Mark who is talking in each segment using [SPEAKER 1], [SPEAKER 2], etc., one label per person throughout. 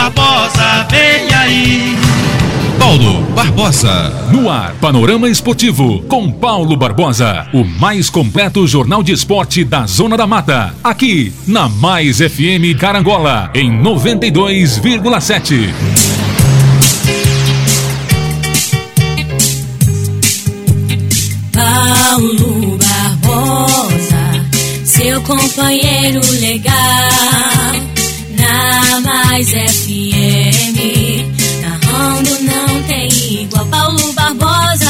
[SPEAKER 1] Barbosa, vem aí.
[SPEAKER 2] Paulo Barbosa. No ar, Panorama Esportivo, com Paulo Barbosa. O mais completo jornal de esporte da Zona da Mata. Aqui, na Mais FM Carangola, em 92,7.
[SPEAKER 3] Paulo Barbosa, seu companheiro legal, na Mais FM, Paulo Barbosa,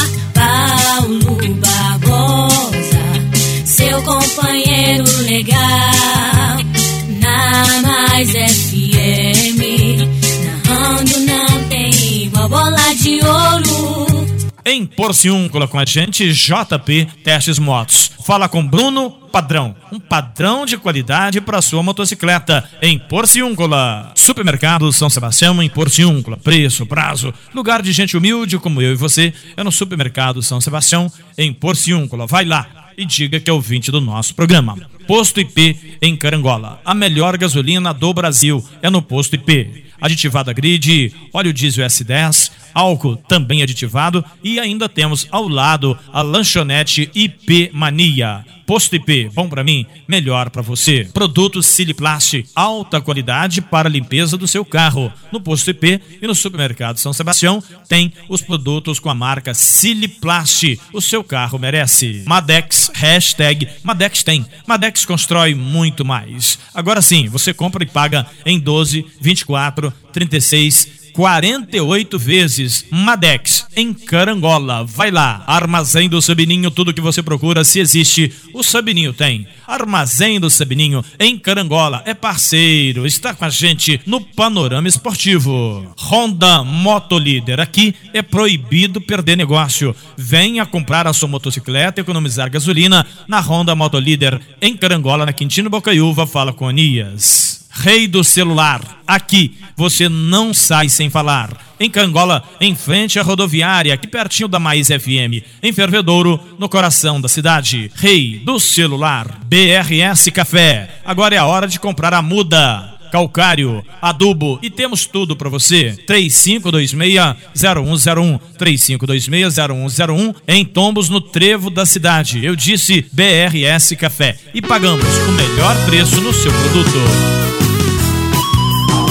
[SPEAKER 4] Em Porciúncula com a gente, JP Testes Motos. Fala com Bruno Padrão. Um padrão de qualidade para sua motocicleta em Porciúncula. Supermercado São Sebastião em Porciúncula. Preço, prazo, lugar de gente humilde como eu e você é no Supermercado São Sebastião em Porciúncula. Vai lá e diga que é ouvinte do nosso programa. Posto IP em Carangola. A melhor gasolina do Brasil é no Posto IP. Aditivada grid, óleo diesel S10, álcool também aditivado e ainda temos ao lado a lanchonete IP Mania. Posto IP, bom para mim, melhor para você. Produtos Siliplast, alta qualidade para a limpeza do seu carro. No Posto IP e no Supermercado São Sebastião tem os produtos com a marca Siliplast. O seu carro merece. Madex, hashtag Madex tem. Madex constrói muito mais. Agora sim, você compra e paga em 12, 24, 36 48 vezes. Madex, em Carangola. Vai lá. Armazém do Sabininho, tudo que você procura, se existe, o Sabininho tem. Armazém do Sabininho, em Carangola. É parceiro, está com a gente no Panorama Esportivo. Honda Motolíder. Aqui é proibido perder negócio. Venha comprar a sua motocicleta economizar gasolina na Honda Motolíder, em Carangola, na Quintino Bocaiúva. Fala com Anias. Rei do celular. Aqui você não sai sem falar. Em Cangola, em frente à rodoviária, aqui pertinho da Mais FM. Em Fervedouro, no coração da cidade. Rei do celular. BRS Café. Agora é a hora de comprar a muda calcário, adubo e temos tudo para você. 3526-0101, 3526-0101 em Tombos no Trevo da cidade. Eu disse BRS Café e pagamos o melhor preço no seu produto.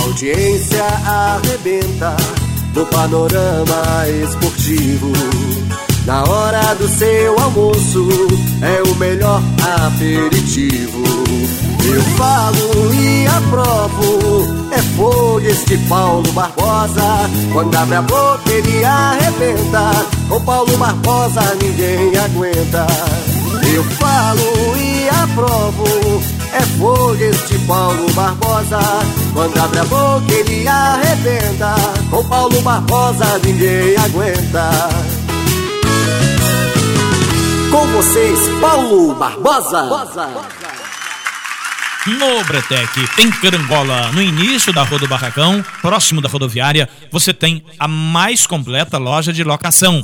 [SPEAKER 5] Audiência arrebenta no panorama esportivo. Na hora do seu almoço é o melhor aperitivo. Eu falo e aprovo, é fogo este Paulo Barbosa. Quando abre a boca ele arrebenta, com Paulo Barbosa ninguém aguenta. Eu falo e aprovo, é fogo este Paulo Barbosa. Quando abre a boca ele arrebenta, com Paulo Barbosa ninguém aguenta. Com vocês, Paulo Barbosa.
[SPEAKER 4] No Bretec, em Carangola, no início da Rua do Barracão, próximo da rodoviária, você tem a mais completa loja de locação.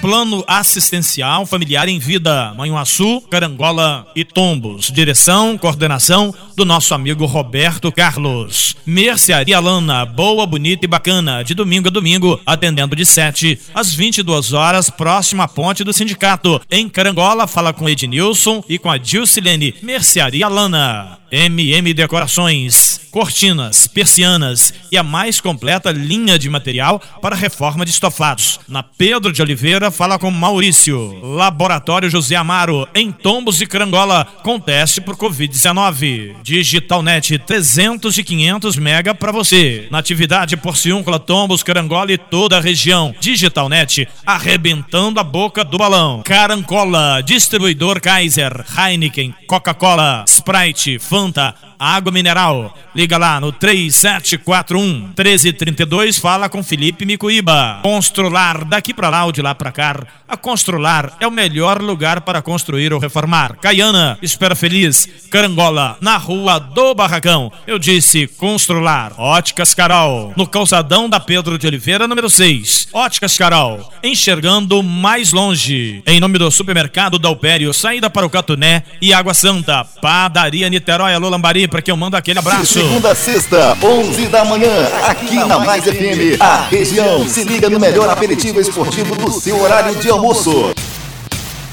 [SPEAKER 4] Plano Assistencial Familiar em Vida, Manhuaçu, Carangola e Tombos. Direção, coordenação do nosso amigo Roberto Carlos. Mercearia Lana, boa, bonita e bacana, de domingo a domingo, atendendo de 7 às 22 horas, próximo à ponte do sindicato. Em Carangola, fala com Ednilson e com a Dilcilene. Mercearia Lana. MM Decorações, cortinas, persianas e a mais completa linha de material para reforma de estofados. Na Pedro de Oliveira, fala com Maurício. Laboratório José Amaro, em Tombos e Carangola, com teste por Covid-19. Digitalnet 300 e 500 mega para você. Natividade Porciúncula, Tombos, Carangola e toda a região. Digitalnet arrebentando a boca do balão. Carancola, distribuidor Kaiser, Heineken, Coca-Cola, Sprite, Fanta, levantar água mineral. Liga lá no 3741 1332, fala com Felipe Micuíba. Constrular, daqui para lá ou de lá para cá, a Constrular é o melhor lugar para construir ou reformar. Caiana, Espera Feliz, Carangola, na rua do Barracão. Eu disse Constrular. Óticas Carol, no calçadão da Pedro de Oliveira, número 6. Óticas Carol, enxergando mais longe. Em nome do supermercado Dalpério, saída para o Catuné e Água Santa. Padaria Niterói, alô Lambari, para que eu mando aquele abraço.
[SPEAKER 6] Segunda a sexta, 11 da manhã, aqui na Mais FM. A região se liga no melhor aperitivo esportivo do seu horário de almoço.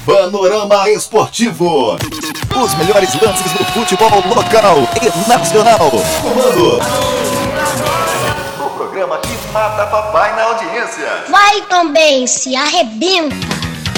[SPEAKER 6] Panorama Esportivo. Os melhores lances do futebol local e nacional. Comando. O programa que mata papai na audiência.
[SPEAKER 7] Vai também, se arrebenta.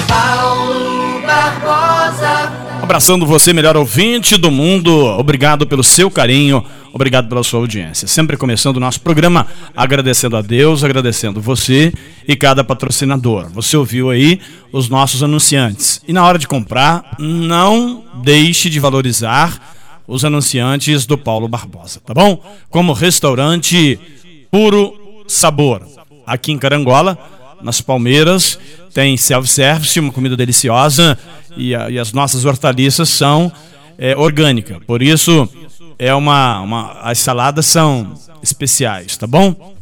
[SPEAKER 8] Paulo Barbosa.
[SPEAKER 4] Abraçando você, melhor ouvinte do mundo. Obrigado pelo seu carinho, obrigado pela sua audiência. Sempre começando o nosso programa agradecendo a Deus, agradecendo você e cada patrocinador. Você ouviu aí os nossos anunciantes. E na hora de comprar, não deixe de valorizar os anunciantes do Paulo Barbosa, tá bom? Como restaurante Puro Sabor, aqui em Carangola, nas Palmeiras, tem self-service, uma comida deliciosa e, a, e as nossas hortaliças são é, orgânicas. Por isso, é uma, uma, as saladas são especiais, tá bom?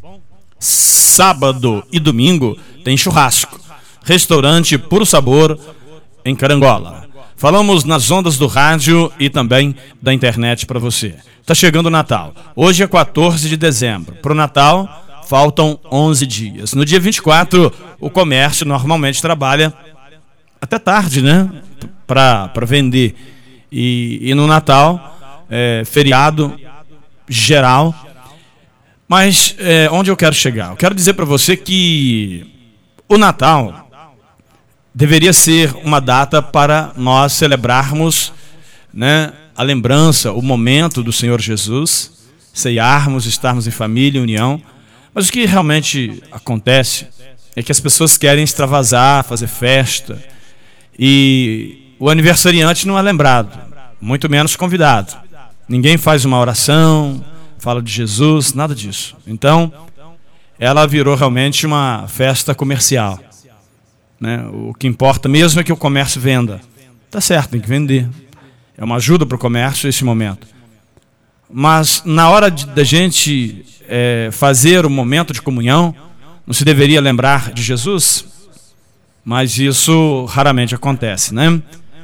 [SPEAKER 4] Sábado e domingo tem churrasco. Restaurante Puro Sabor em Carangola. Falamos nas ondas do rádio e também da internet para você. Tá chegando o Natal. Hoje é 14 de dezembro. Para o Natal, faltam 11 dias. No dia 24, o comércio normalmente trabalha até tarde, né? Para vender. E, e no Natal, é, feriado geral. Mas é, onde eu quero chegar? Eu quero dizer para você que o Natal deveria ser uma data para nós celebrarmos né, a lembrança, o momento do Senhor Jesus, ceiarmos, estarmos em família, em união. Mas o que realmente acontece é que as pessoas querem extravasar, fazer festa, e o aniversariante não é lembrado, muito menos convidado. Ninguém faz uma oração, fala de Jesus, nada disso. Então, ela virou realmente uma festa comercial. Né? O que importa mesmo é que o comércio venda. Tá certo, tem que vender. É uma ajuda para o comércio esse momento. Mas na hora da gente é, fazer o momento de comunhão, não se deveria lembrar de Jesus? Mas isso raramente acontece, né?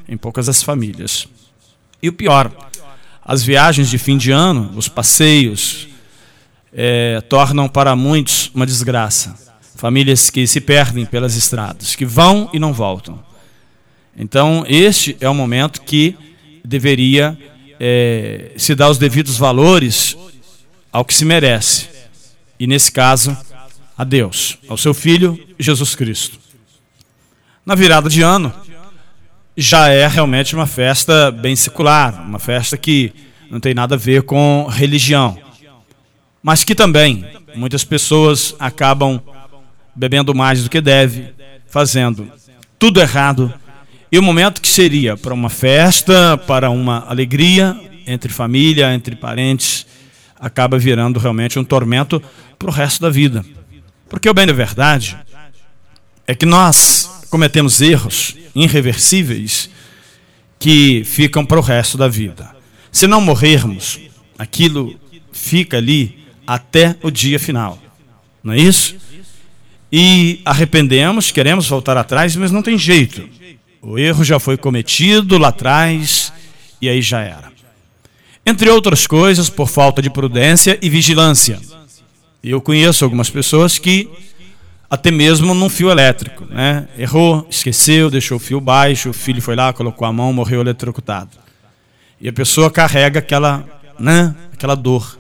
[SPEAKER 4] Em poucas as famílias. E o pior, as viagens de fim de ano, os passeios, é, tornam para muitos uma desgraça. Famílias que se perdem pelas estradas, que vão e não voltam. Então, este é o momento que deveria é, se dar os devidos valores ao que se merece. E nesse caso, a Deus, ao seu Filho Jesus Cristo. Na virada de ano, já é realmente uma festa bem secular, uma festa que não tem nada a ver com religião. Mas que também muitas pessoas acabam bebendo mais do que deve, fazendo tudo errado. E o momento que seria para uma festa, para uma alegria entre família, entre parentes, acaba virando realmente um tormento para o resto da vida. Porque o bem da verdade é que nós cometemos erros irreversíveis que ficam para o resto da vida. Se não morrermos, aquilo fica ali até o dia final. Não é isso? E arrependemos, queremos voltar atrás, mas não tem jeito. O erro já foi cometido lá atrás e aí já era. Entre outras coisas, por falta de prudência e vigilância. Eu conheço algumas pessoas que até mesmo num fio elétrico, né? Errou, esqueceu, deixou o fio baixo, o filho foi lá, colocou a mão, morreu eletrocutado. E a pessoa carrega aquela, né, aquela dor.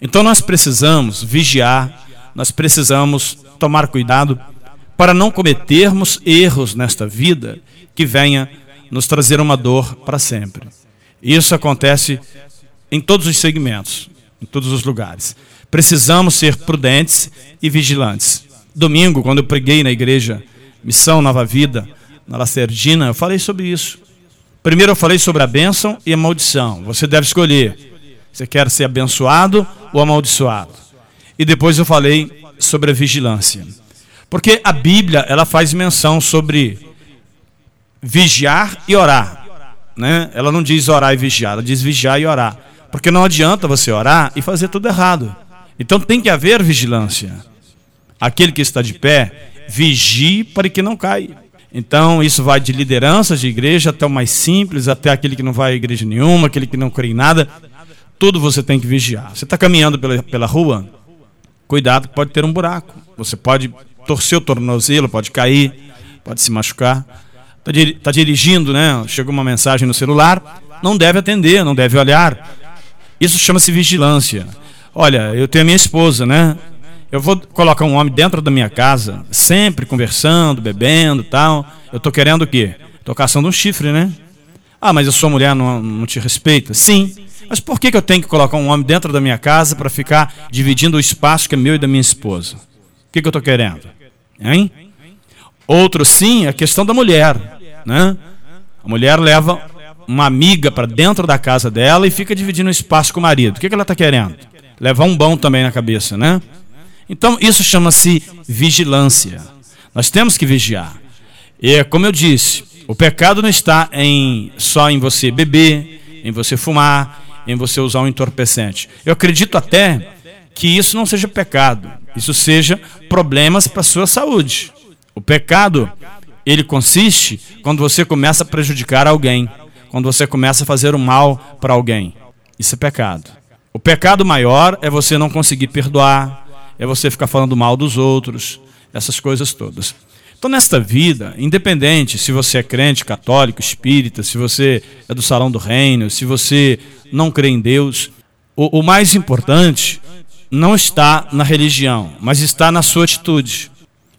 [SPEAKER 4] Então nós precisamos vigiar, nós precisamos tomar cuidado para não cometermos erros nesta vida que venha nos trazer uma dor para sempre. Isso acontece em todos os segmentos, em todos os lugares. Precisamos ser prudentes e vigilantes domingo, quando eu preguei na igreja Missão Nova Vida, na Lacerdina, eu falei sobre isso. Primeiro eu falei sobre a bênção e a maldição. Você deve escolher Você quer ser abençoado ou amaldiçoado? E depois eu falei sobre a vigilância. Porque a Bíblia, ela faz menção sobre vigiar e orar. Né? Ela não diz orar e vigiar, ela diz vigiar e orar. Porque não adianta você orar e fazer tudo errado. Então tem que haver vigilância. Aquele que está de pé, vigie para que não caia. Então, isso vai de lideranças de igreja até o mais simples, até aquele que não vai a igreja nenhuma, aquele que não crê em nada. Tudo você tem que vigiar. Você está caminhando pela, pela rua, cuidado pode ter um buraco. Você pode torcer o tornozelo, pode cair, pode se machucar. Está tá dirigindo, né? Chegou uma mensagem no celular, não deve atender, não deve olhar. Isso chama-se vigilância. Olha, eu tenho a minha esposa, né? Eu vou colocar um homem dentro da minha casa, sempre conversando, bebendo tal. Eu tô querendo o quê? Tô caçando um chifre, né? Ah, mas a sua mulher não, não te respeita? Sim. Mas por que, que eu tenho que colocar um homem dentro da minha casa para ficar dividindo o espaço que é meu e da minha esposa? O que, que eu estou querendo? Hein? Outro sim, a questão da mulher. Né? A mulher leva uma amiga para dentro da casa dela e fica dividindo o espaço com o marido. O que, que ela está querendo? Levar um bom também na cabeça, né? Então, isso chama-se vigilância. Nós temos que vigiar. E, como eu disse, o pecado não está em, só em você beber, em você fumar, em você usar um entorpecente. Eu acredito até que isso não seja pecado, isso seja problemas para sua saúde. O pecado, ele consiste quando você começa a prejudicar alguém, quando você começa a fazer o mal para alguém. Isso é pecado. O pecado maior é você não conseguir perdoar, é você ficar falando mal dos outros, essas coisas todas. Então, nesta vida, independente se você é crente, católico, espírita, se você é do salão do reino, se você não crê em Deus, o, o mais importante não está na religião, mas está na sua atitude.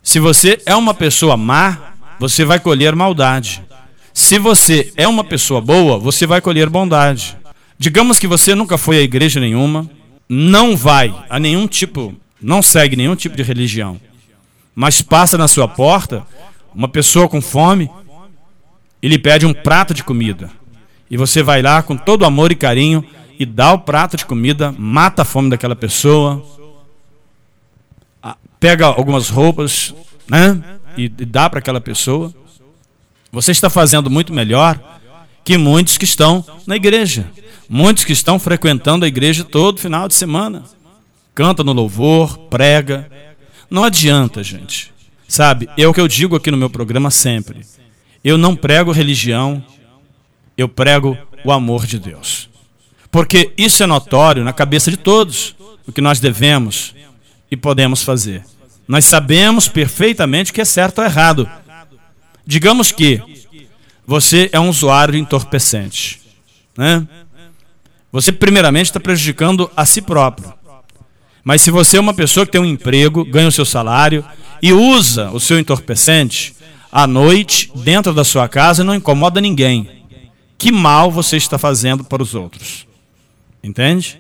[SPEAKER 4] Se você é uma pessoa má, você vai colher maldade. Se você é uma pessoa boa, você vai colher bondade. Digamos que você nunca foi a igreja nenhuma, não vai a nenhum tipo não segue nenhum tipo de religião, mas passa na sua porta uma pessoa com fome e lhe pede um prato de comida. E você vai lá com todo amor e carinho e dá o prato de comida, mata a fome daquela pessoa, pega algumas roupas, né? E dá para aquela pessoa. Você está fazendo muito melhor que muitos que estão na igreja, muitos que estão frequentando a igreja todo final de semana canta no louvor, prega. Não adianta, gente. Sabe, é o que eu digo aqui no meu programa sempre. Eu não prego religião, eu prego o amor de Deus. Porque isso é notório na cabeça de todos, o que nós devemos e podemos fazer. Nós sabemos perfeitamente o que é certo ou errado. Digamos que você é um usuário entorpecente. Né? Você, primeiramente, está prejudicando a si próprio. Mas se você é uma pessoa que tem um emprego, ganha o seu salário e usa o seu entorpecente à noite dentro da sua casa e não incomoda ninguém, que mal você está fazendo para os outros? Entende?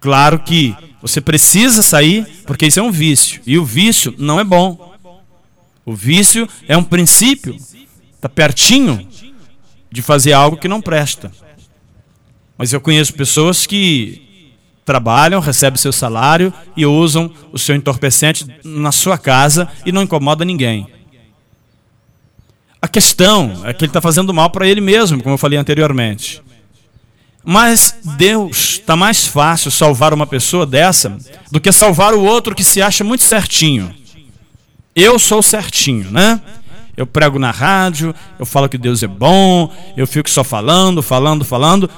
[SPEAKER 4] Claro que você precisa sair porque isso é um vício e o vício não é bom. O vício é um princípio, está pertinho de fazer algo que não presta. Mas eu conheço pessoas que trabalham, recebem seu salário e usam o seu entorpecente na sua casa e não incomoda ninguém. A questão é que ele está fazendo mal para ele mesmo, como eu falei anteriormente. Mas Deus está mais fácil salvar uma pessoa dessa do que salvar o outro que se acha muito certinho. Eu sou certinho, né? Eu prego na rádio, eu falo que Deus é bom, eu fico só falando, falando, falando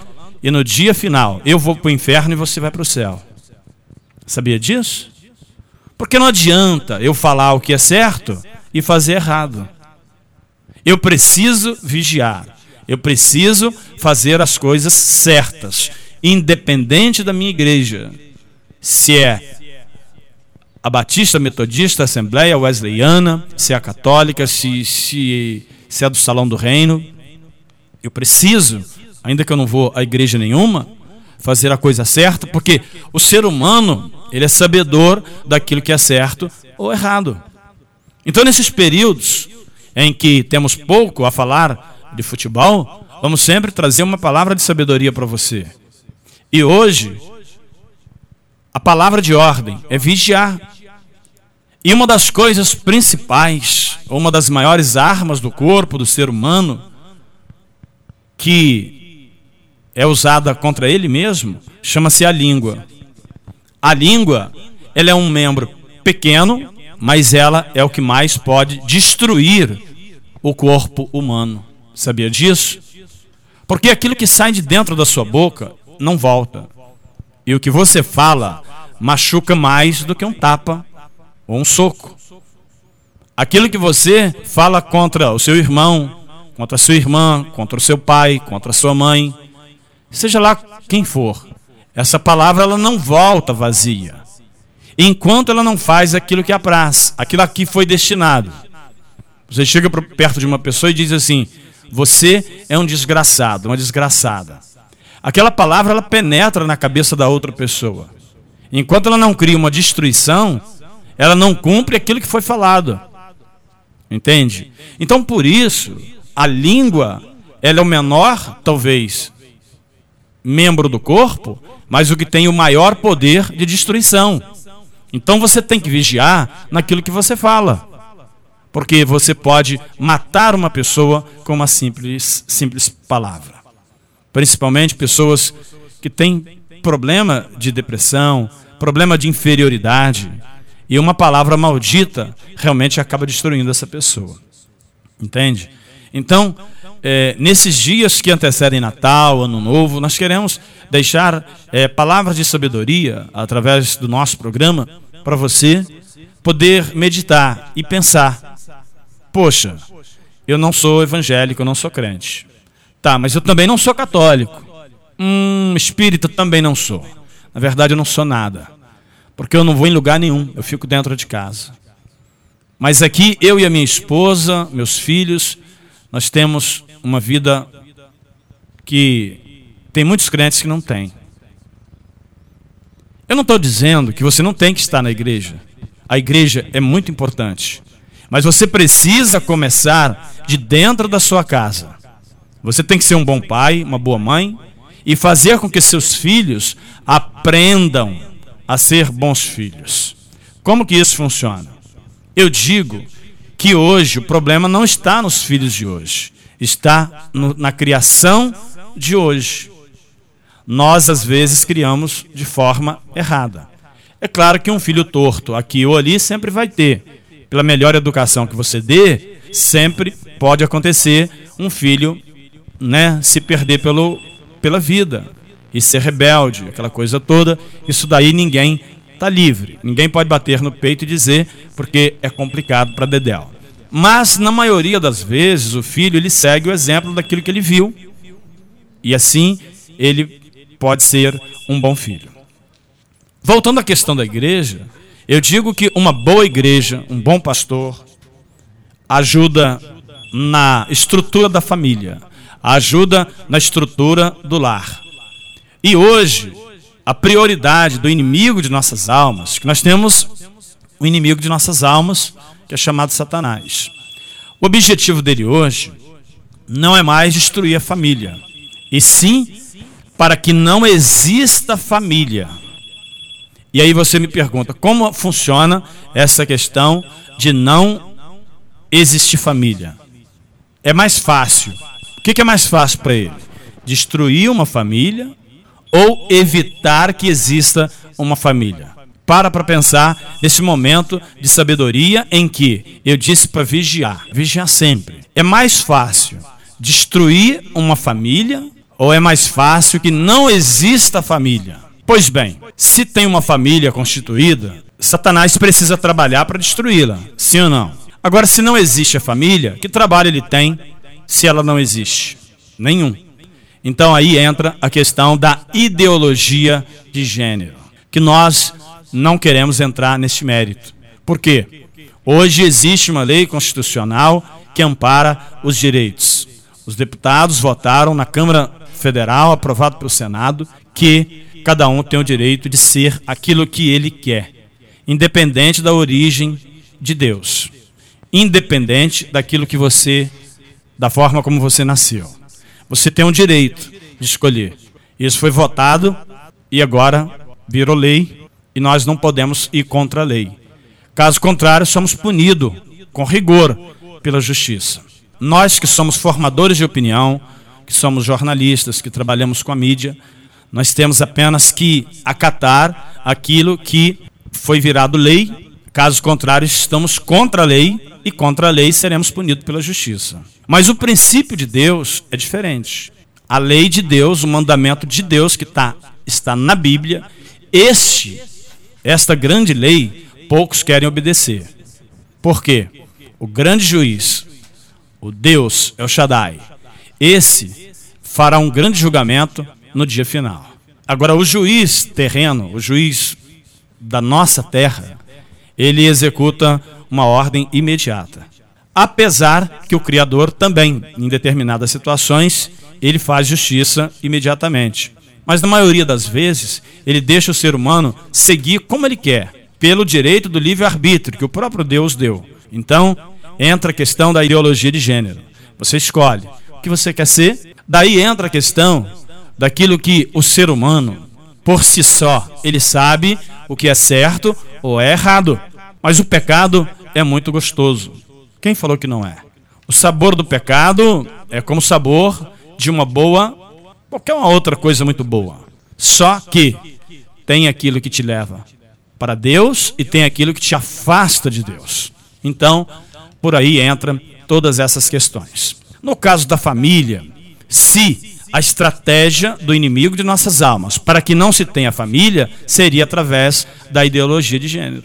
[SPEAKER 4] e no dia final eu vou para o inferno e você vai para o céu. Sabia disso? Porque não adianta eu falar o que é certo e fazer errado. Eu preciso vigiar. Eu preciso fazer as coisas certas, independente da minha igreja. Se é a Batista, Metodista, Assembleia Wesleyana, se é a católica, se, se, se é do Salão do Reino. Eu preciso ainda que eu não vou à igreja nenhuma, fazer a coisa certa, porque o ser humano, ele é sabedor daquilo que é certo ou errado. Então, nesses períodos em que temos pouco a falar de futebol, vamos sempre trazer uma palavra de sabedoria para você. E hoje, a palavra de ordem é vigiar. E uma das coisas principais, uma das maiores armas do corpo do ser humano, que é usada contra ele mesmo, chama-se a língua. A língua, ela é um membro pequeno, mas ela é o que mais pode destruir o corpo humano. Sabia disso? Porque aquilo que sai de dentro da sua boca não volta. E o que você fala machuca mais do que um tapa ou um soco. Aquilo que você fala contra o seu irmão, contra a sua irmã, contra o seu pai, contra a sua mãe, seja lá quem for, essa palavra ela não volta vazia. Enquanto ela não faz aquilo que apraz, aquilo aqui foi destinado. Você chega perto de uma pessoa e diz assim: Você é um desgraçado, uma desgraçada. Aquela palavra ela penetra na cabeça da outra pessoa. Enquanto ela não cria uma destruição, ela não cumpre aquilo que foi falado. Entende? Então, por isso, a língua ela é o menor, talvez, membro do corpo, mas o que tem o maior poder de destruição. Então você tem que vigiar naquilo que você fala. Porque você pode matar uma pessoa com uma simples, simples palavra. Principalmente pessoas que têm problema de depressão, problema de inferioridade. E uma palavra maldita realmente acaba destruindo essa pessoa. Entende? Então, é, nesses dias que antecedem Natal, Ano Novo, nós queremos deixar é, palavras de sabedoria através do nosso programa para você poder meditar e pensar: poxa, eu não sou evangélico, eu não sou crente. Tá, mas eu também não sou católico. Hum, espírita também não sou. Na verdade, eu não sou nada. Porque eu não vou em lugar nenhum, eu fico dentro de casa. Mas aqui, eu e a minha esposa, meus filhos, nós temos uma vida que tem muitos crentes que não têm. Eu não estou dizendo que você não tem que estar na igreja. A igreja é muito importante. Mas você precisa começar de dentro da sua casa. Você tem que ser um bom pai, uma boa mãe e fazer com que seus filhos aprendam a ser bons filhos. Como que isso funciona? Eu digo que hoje o problema não está nos filhos de hoje, está no, na criação de hoje nós às vezes criamos de forma errada. É claro que um filho torto aqui ou ali sempre vai ter. Pela melhor educação que você dê, sempre pode acontecer um filho né, se perder pelo, pela vida e ser rebelde, aquela coisa toda. Isso daí ninguém está livre. Ninguém pode bater no peito e dizer porque é complicado para Dedéu. Mas na maioria das vezes o filho ele segue o exemplo daquilo que ele viu e assim ele pode ser um bom filho. Voltando à questão da igreja, eu digo que uma boa igreja, um bom pastor, ajuda na estrutura da família, ajuda na estrutura do lar. E hoje, a prioridade do inimigo de nossas almas, que nós temos o inimigo de nossas almas, que é chamado Satanás. O objetivo dele hoje não é mais destruir a família, e sim para que não exista família. E aí você me pergunta, como funciona essa questão de não existir família? É mais fácil. O que é mais fácil para ele? Destruir uma família ou evitar que exista uma família? Para para pensar nesse momento de sabedoria em que eu disse para vigiar, vigiar sempre. É mais fácil destruir uma família ou é mais fácil que não exista família? Pois bem, se tem uma família constituída, Satanás precisa trabalhar para destruí-la, sim ou não? Agora, se não existe a família, que trabalho ele tem se ela não existe? Nenhum. Então aí entra a questão da ideologia de gênero, que nós não queremos entrar neste mérito. Por quê? Hoje existe uma lei constitucional que ampara os direitos. Os deputados votaram na Câmara Federal, aprovado pelo Senado, que cada um tem o direito de ser aquilo que ele quer, independente da origem de Deus, independente daquilo que você, da forma como você nasceu. Você tem o direito de escolher. Isso foi votado e agora virou lei e nós não podemos ir contra a lei. Caso contrário, somos punidos com rigor pela justiça. Nós que somos formadores de opinião, que somos jornalistas, que trabalhamos com a mídia, nós temos apenas que acatar aquilo que foi virado lei. Caso contrário, estamos contra a lei e contra a lei seremos punidos pela justiça. Mas o princípio de Deus é diferente. A lei de Deus, o mandamento de Deus que tá, está na Bíblia, este, esta grande lei, poucos querem obedecer. Por quê? O grande juiz, o Deus, é o Shaddai. Esse fará um grande julgamento no dia final. Agora, o juiz terreno, o juiz da nossa terra, ele executa uma ordem imediata. Apesar que o Criador também, em determinadas situações, ele faz justiça imediatamente. Mas na maioria das vezes, ele deixa o ser humano seguir como ele quer, pelo direito do livre-arbítrio que o próprio Deus deu. Então, entra a questão da ideologia de gênero. Você escolhe o que você quer ser, daí entra a questão daquilo que o ser humano, por si só, ele sabe o que é certo ou é errado. Mas o pecado é muito gostoso. Quem falou que não é? O sabor do pecado é como o sabor de uma boa, qualquer uma outra coisa muito boa. Só que tem aquilo que te leva para Deus e tem aquilo que te afasta de Deus. Então, por aí entra todas essas questões. No caso da família, se a estratégia do inimigo de nossas almas para que não se tenha família seria através da ideologia de gênero.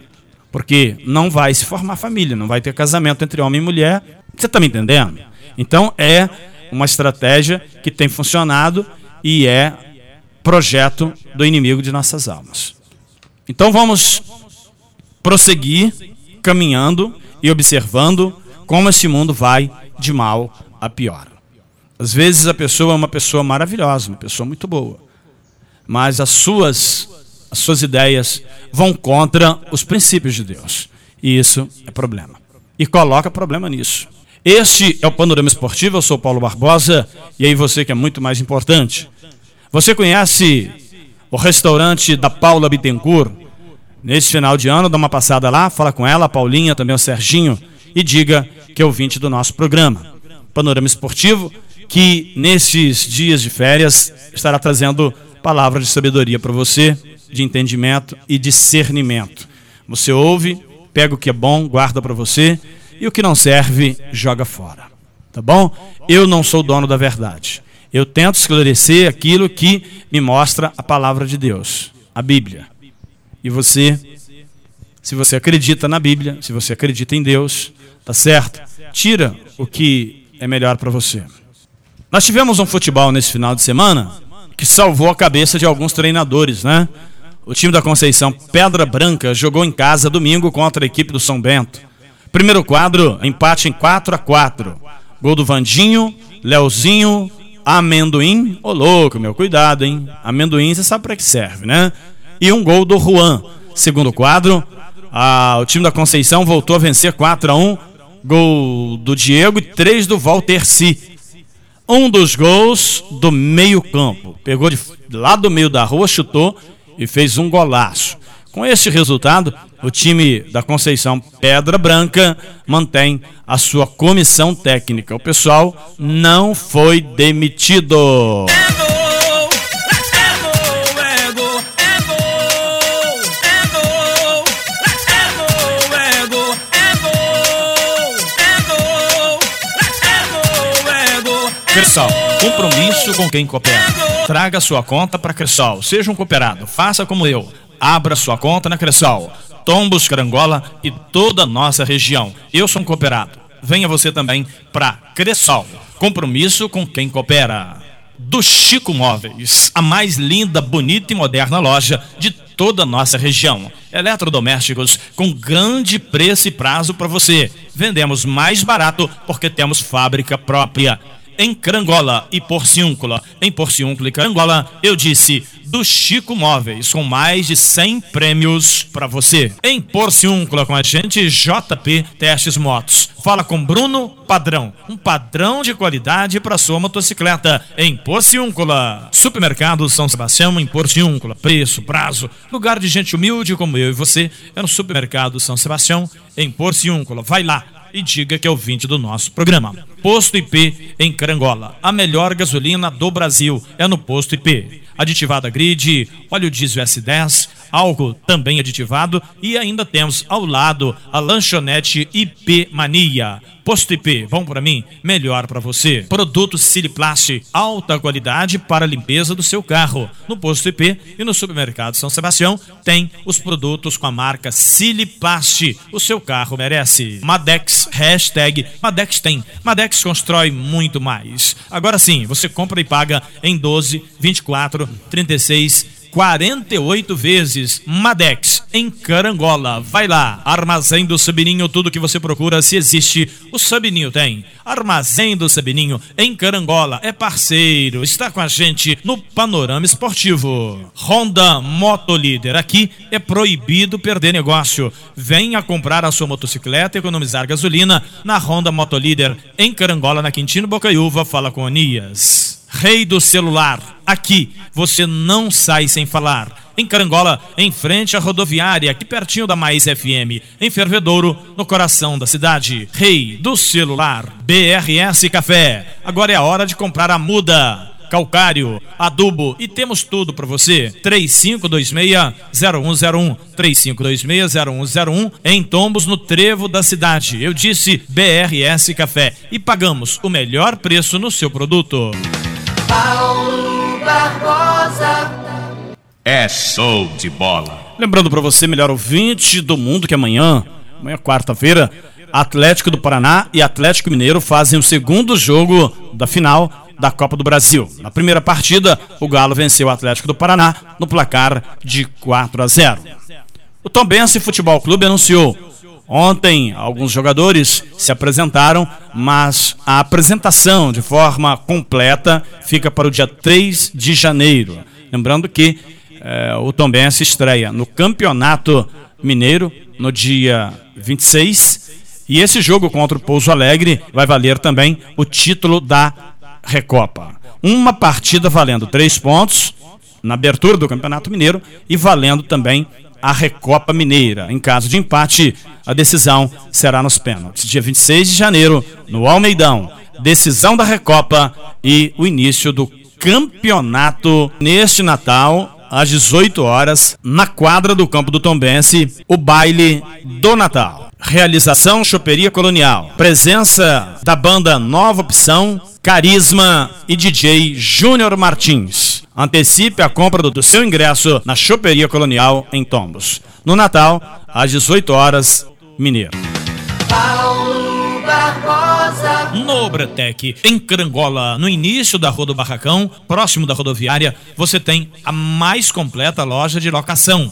[SPEAKER 4] Porque não vai se formar família, não vai ter casamento entre homem e mulher. Você está me entendendo? Então é uma estratégia que tem funcionado e é projeto do inimigo de nossas almas. Então vamos prosseguir caminhando e observando como esse mundo vai de mal a pior. Às vezes a pessoa é uma pessoa maravilhosa, uma pessoa muito boa, mas as suas as suas ideias vão contra os princípios de Deus. E isso é problema. E coloca problema nisso. Este é o Panorama Esportivo, eu sou Paulo Barbosa, e aí você que é muito mais importante. Você conhece o restaurante da Paula Bittencourt? Nesse final de ano, dá uma passada lá, fala com ela, a Paulinha, também o Serginho, e diga que é ouvinte do nosso programa. Panorama Esportivo, que nesses dias de férias estará trazendo palavras de sabedoria para você, de entendimento e discernimento. Você ouve, pega o que é bom, guarda para você e o que não serve, joga fora. Tá bom? Eu não sou dono da verdade. Eu tento esclarecer aquilo que me mostra a palavra de Deus, a Bíblia. E você, se você acredita na Bíblia, se você acredita em Deus, tá certo? Tira o que é melhor para você. Nós tivemos um futebol nesse final de semana que salvou a cabeça de alguns treinadores, né? O time da Conceição Pedra Branca jogou em casa domingo contra a equipe do São Bento. Primeiro quadro, empate em 4 a 4 Gol do Vandinho, Leozinho, Amendoim. Ô louco, meu, cuidado, hein? Amendoim, você sabe para que serve, né? E um gol do Juan. Segundo quadro, a, o time da Conceição voltou a vencer 4 a 1 Gol do Diego e 3 do Walter Si. Um dos gols do meio-campo. Pegou de lá do meio da rua, chutou e fez um golaço. Com este resultado, o time da Conceição Pedra Branca mantém a sua comissão técnica. O pessoal não foi demitido. Cressol, compromisso com quem coopera. Traga sua conta para Cressol. Seja um cooperado. Faça como eu. Abra sua conta na Cressol. Tombos, Carangola e toda a nossa região. Eu sou um cooperado. Venha você também para Cressol. Compromisso com quem coopera. Do Chico Móveis, a mais linda, bonita e moderna loja de toda a nossa região. Eletrodomésticos com grande preço e prazo para você. Vendemos mais barato porque temos fábrica própria em Carangola e Porciúncula. Em Porciúncula e Carangola, eu disse do Chico Móveis, com mais de 100 prêmios para você. Em Porciúncula com a gente, JP Testes Motos. Fala com Bruno Padrão, um padrão de qualidade para sua motocicleta em Porciúncula. Supermercado São Sebastião em Porciúncula. Preço, prazo, lugar de gente humilde como eu e você é no Supermercado São Sebastião em Porciúncula. Vai lá e diga que é ouvinte do nosso programa. Posto IP em Carangola. A melhor gasolina do Brasil é no Posto IP. Aditivada grid, óleo diesel S10, álcool também aditivado e ainda temos ao lado a lanchonete IP Mania. Posto IP, bom para mim, melhor para você. Produtos Siliplast, alta qualidade para a limpeza do seu carro. No Posto IP e no Supermercado São Sebastião tem os produtos com a marca Siliplast. O seu carro merece. Madex, hashtag Madex tem. Madex constrói muito mais. Agora sim, você compra e paga em 12, 24, 36 48 vezes. Madex, em Carangola. Vai lá. Armazém do Sabininho, tudo que você procura, se existe, o Sabininho tem. Armazém do Sabininho, em Carangola. É parceiro, está com a gente no Panorama Esportivo. Honda Motolíder. Aqui é proibido perder negócio. Venha comprar a sua motocicleta e economizar gasolina na Honda Motolíder, em Carangola, na Quintino Bocaiúva. Fala com Anias. Rei do celular. Aqui você não sai sem falar. Em Carangola, em frente à rodoviária, aqui pertinho da Mais FM. Em Fervedouro, no coração da cidade. Rei do celular. BRS Café. Agora é a hora de comprar a muda calcário, adubo e temos tudo para você. 3526-0101. 3526-0101 em Tombos, no Trevo da cidade. Eu disse BRS Café e pagamos o melhor preço no seu produto.
[SPEAKER 8] Paulo Barbosa.
[SPEAKER 1] É show de bola.
[SPEAKER 4] Lembrando para você, melhor ouvinte do mundo, que amanhã, amanhã quarta-feira, Atlético do Paraná e Atlético Mineiro fazem o segundo jogo da final da Copa do Brasil. Na primeira partida, o Galo venceu o Atlético do Paraná no placar de 4 a 0. O Tombense Futebol Clube anunciou Ontem, alguns jogadores se apresentaram, mas a apresentação de forma completa fica para o dia 3 de janeiro. Lembrando que eh, o Tombense estreia no Campeonato Mineiro no dia 26 e esse jogo contra o Pouso Alegre vai valer também o título da Recopa. Uma partida valendo três pontos na abertura do Campeonato Mineiro e valendo também a Recopa Mineira. Em caso de empate, a decisão será nos pênaltis. Dia 26 de janeiro, no Almeidão. Decisão da Recopa e o início do campeonato neste Natal. Às 18 horas, na quadra do campo do Tombense, o baile do Natal. Realização Choperia Colonial. Presença da banda Nova Opção, Carisma e DJ Júnior Martins. Antecipe a compra do, seu ingresso na Choperia Colonial em Tombos. No Natal, às 18 horas, Mineiro.
[SPEAKER 8] Paulo Barbosa.
[SPEAKER 4] No Bretec, em Carangola, no início da Rua do Barracão, próximo da rodoviária, você tem a mais completa loja de locação.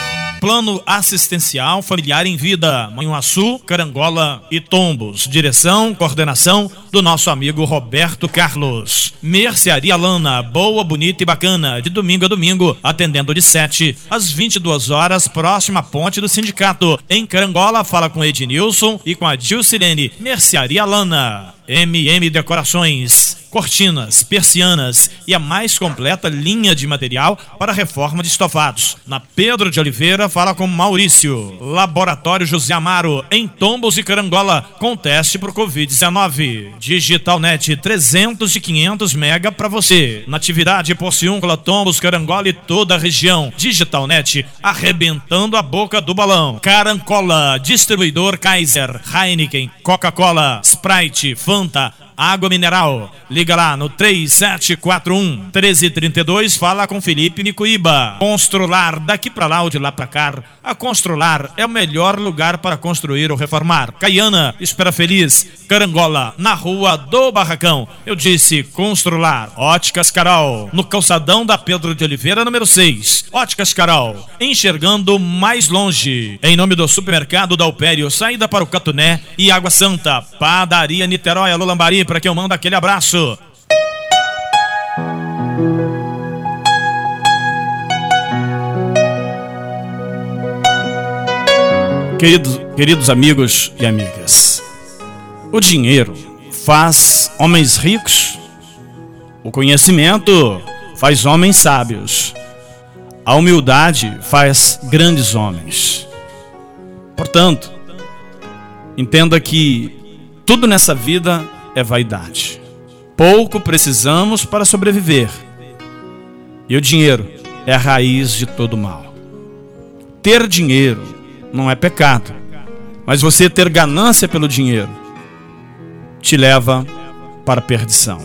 [SPEAKER 4] Plano Assistencial Familiar em Vida, Manhuaçu, Carangola e Tombos. Direção, coordenação do nosso amigo Roberto Carlos. Mercearia Lana, boa, bonita e bacana, de domingo a domingo, atendendo de 7 às 22 horas, próxima ponte do sindicato. Em Carangola, fala com Ednilson e com a Dilcilene. Mercearia Lana. MM Decorações, cortinas, persianas e a mais completa linha de material para reforma de estofados. Na Pedro de Oliveira, fala com Maurício. Laboratório José Amaro, em Tombos e Carangola, com teste para o Covid-19. Digitalnet 300 e 500 mega para você. Natividade, Porciúncula, Tombos, Carangola e toda a região. Digitalnet, arrebentando a boca do balão. Carancola, distribuidor Kaiser, Heineken, Coca-Cola, Sprite, Fanta, água mineral. Liga lá no 3741 1332, fala com Felipe Nicuíba. Constrular, daqui para lá ou de lá para cá, a Constrular é o melhor lugar para construir ou reformar. Caiana, Espera Feliz, Carangola, na rua do Barracão. Eu disse Constrular, Óticas Carol, no calçadão da Pedro de Oliveira, número 6. Óticas Carol, enxergando mais longe. Em nome do supermercado da Alpério, saída para o Catuné e Água Santa, Padaria Niterói, Alô Lambari, para quem eu mando aquele abraço. Queridos, queridos amigos e amigas, o dinheiro faz homens ricos, o conhecimento faz homens sábios, a humildade faz grandes homens. Portanto, entenda que tudo nessa vida é vaidade. Pouco precisamos para sobreviver. E o dinheiro é a raiz de todo mal. Ter dinheiro não é pecado. Mas você ter ganância pelo dinheiro te leva para a perdição.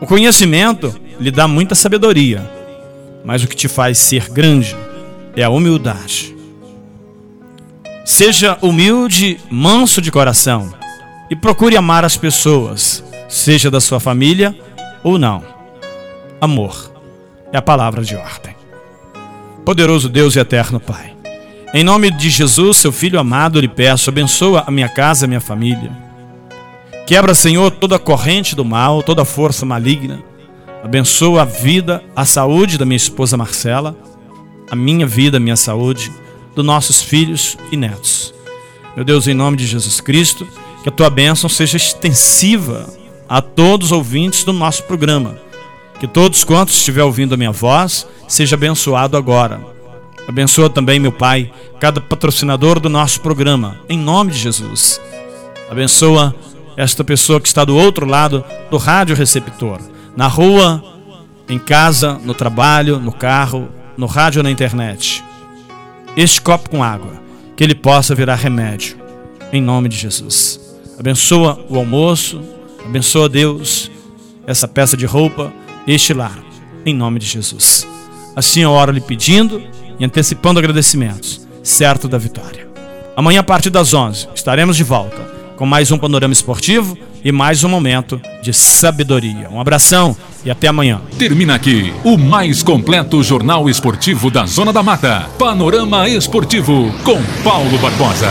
[SPEAKER 4] O conhecimento lhe dá muita sabedoria, mas o que te faz ser grande é a humildade. Seja humilde, manso de coração e procure amar as pessoas, seja da sua família ou não. Amor é a palavra de ordem. Poderoso Deus e eterno Pai. Em nome de Jesus, seu filho amado, lhe peço, abençoa a minha casa, a minha família. Quebra, Senhor, toda a corrente do mal, toda força maligna. Abençoa a vida, a saúde da minha esposa Marcela, a minha vida, a minha saúde, dos nossos filhos e netos. Meu Deus, em nome de Jesus Cristo, que a tua bênção seja extensiva a todos os ouvintes do nosso programa. Que todos quantos estiver ouvindo a minha voz, seja abençoado agora Abençoa também, meu Pai, cada patrocinador do nosso programa, em nome de Jesus. Abençoa esta pessoa que está do outro lado do rádio receptor, na rua, em casa, no trabalho, no carro, no rádio ou na internet. Este copo com água, que ele possa virar remédio, em nome de Jesus. Abençoa o almoço, abençoa Deus, essa peça de roupa, este lar, em nome de Jesus. Assim eu oro lhe pedindo e antecipando agradecimentos, certo da vitória. Amanhã, a partir das 11, estaremos de volta com mais um panorama esportivo e mais um momento de sabedoria. Um abração e até amanhã.
[SPEAKER 2] Termina aqui o mais completo jornal esportivo da Zona da Mata. Panorama Esportivo com Paulo Barbosa.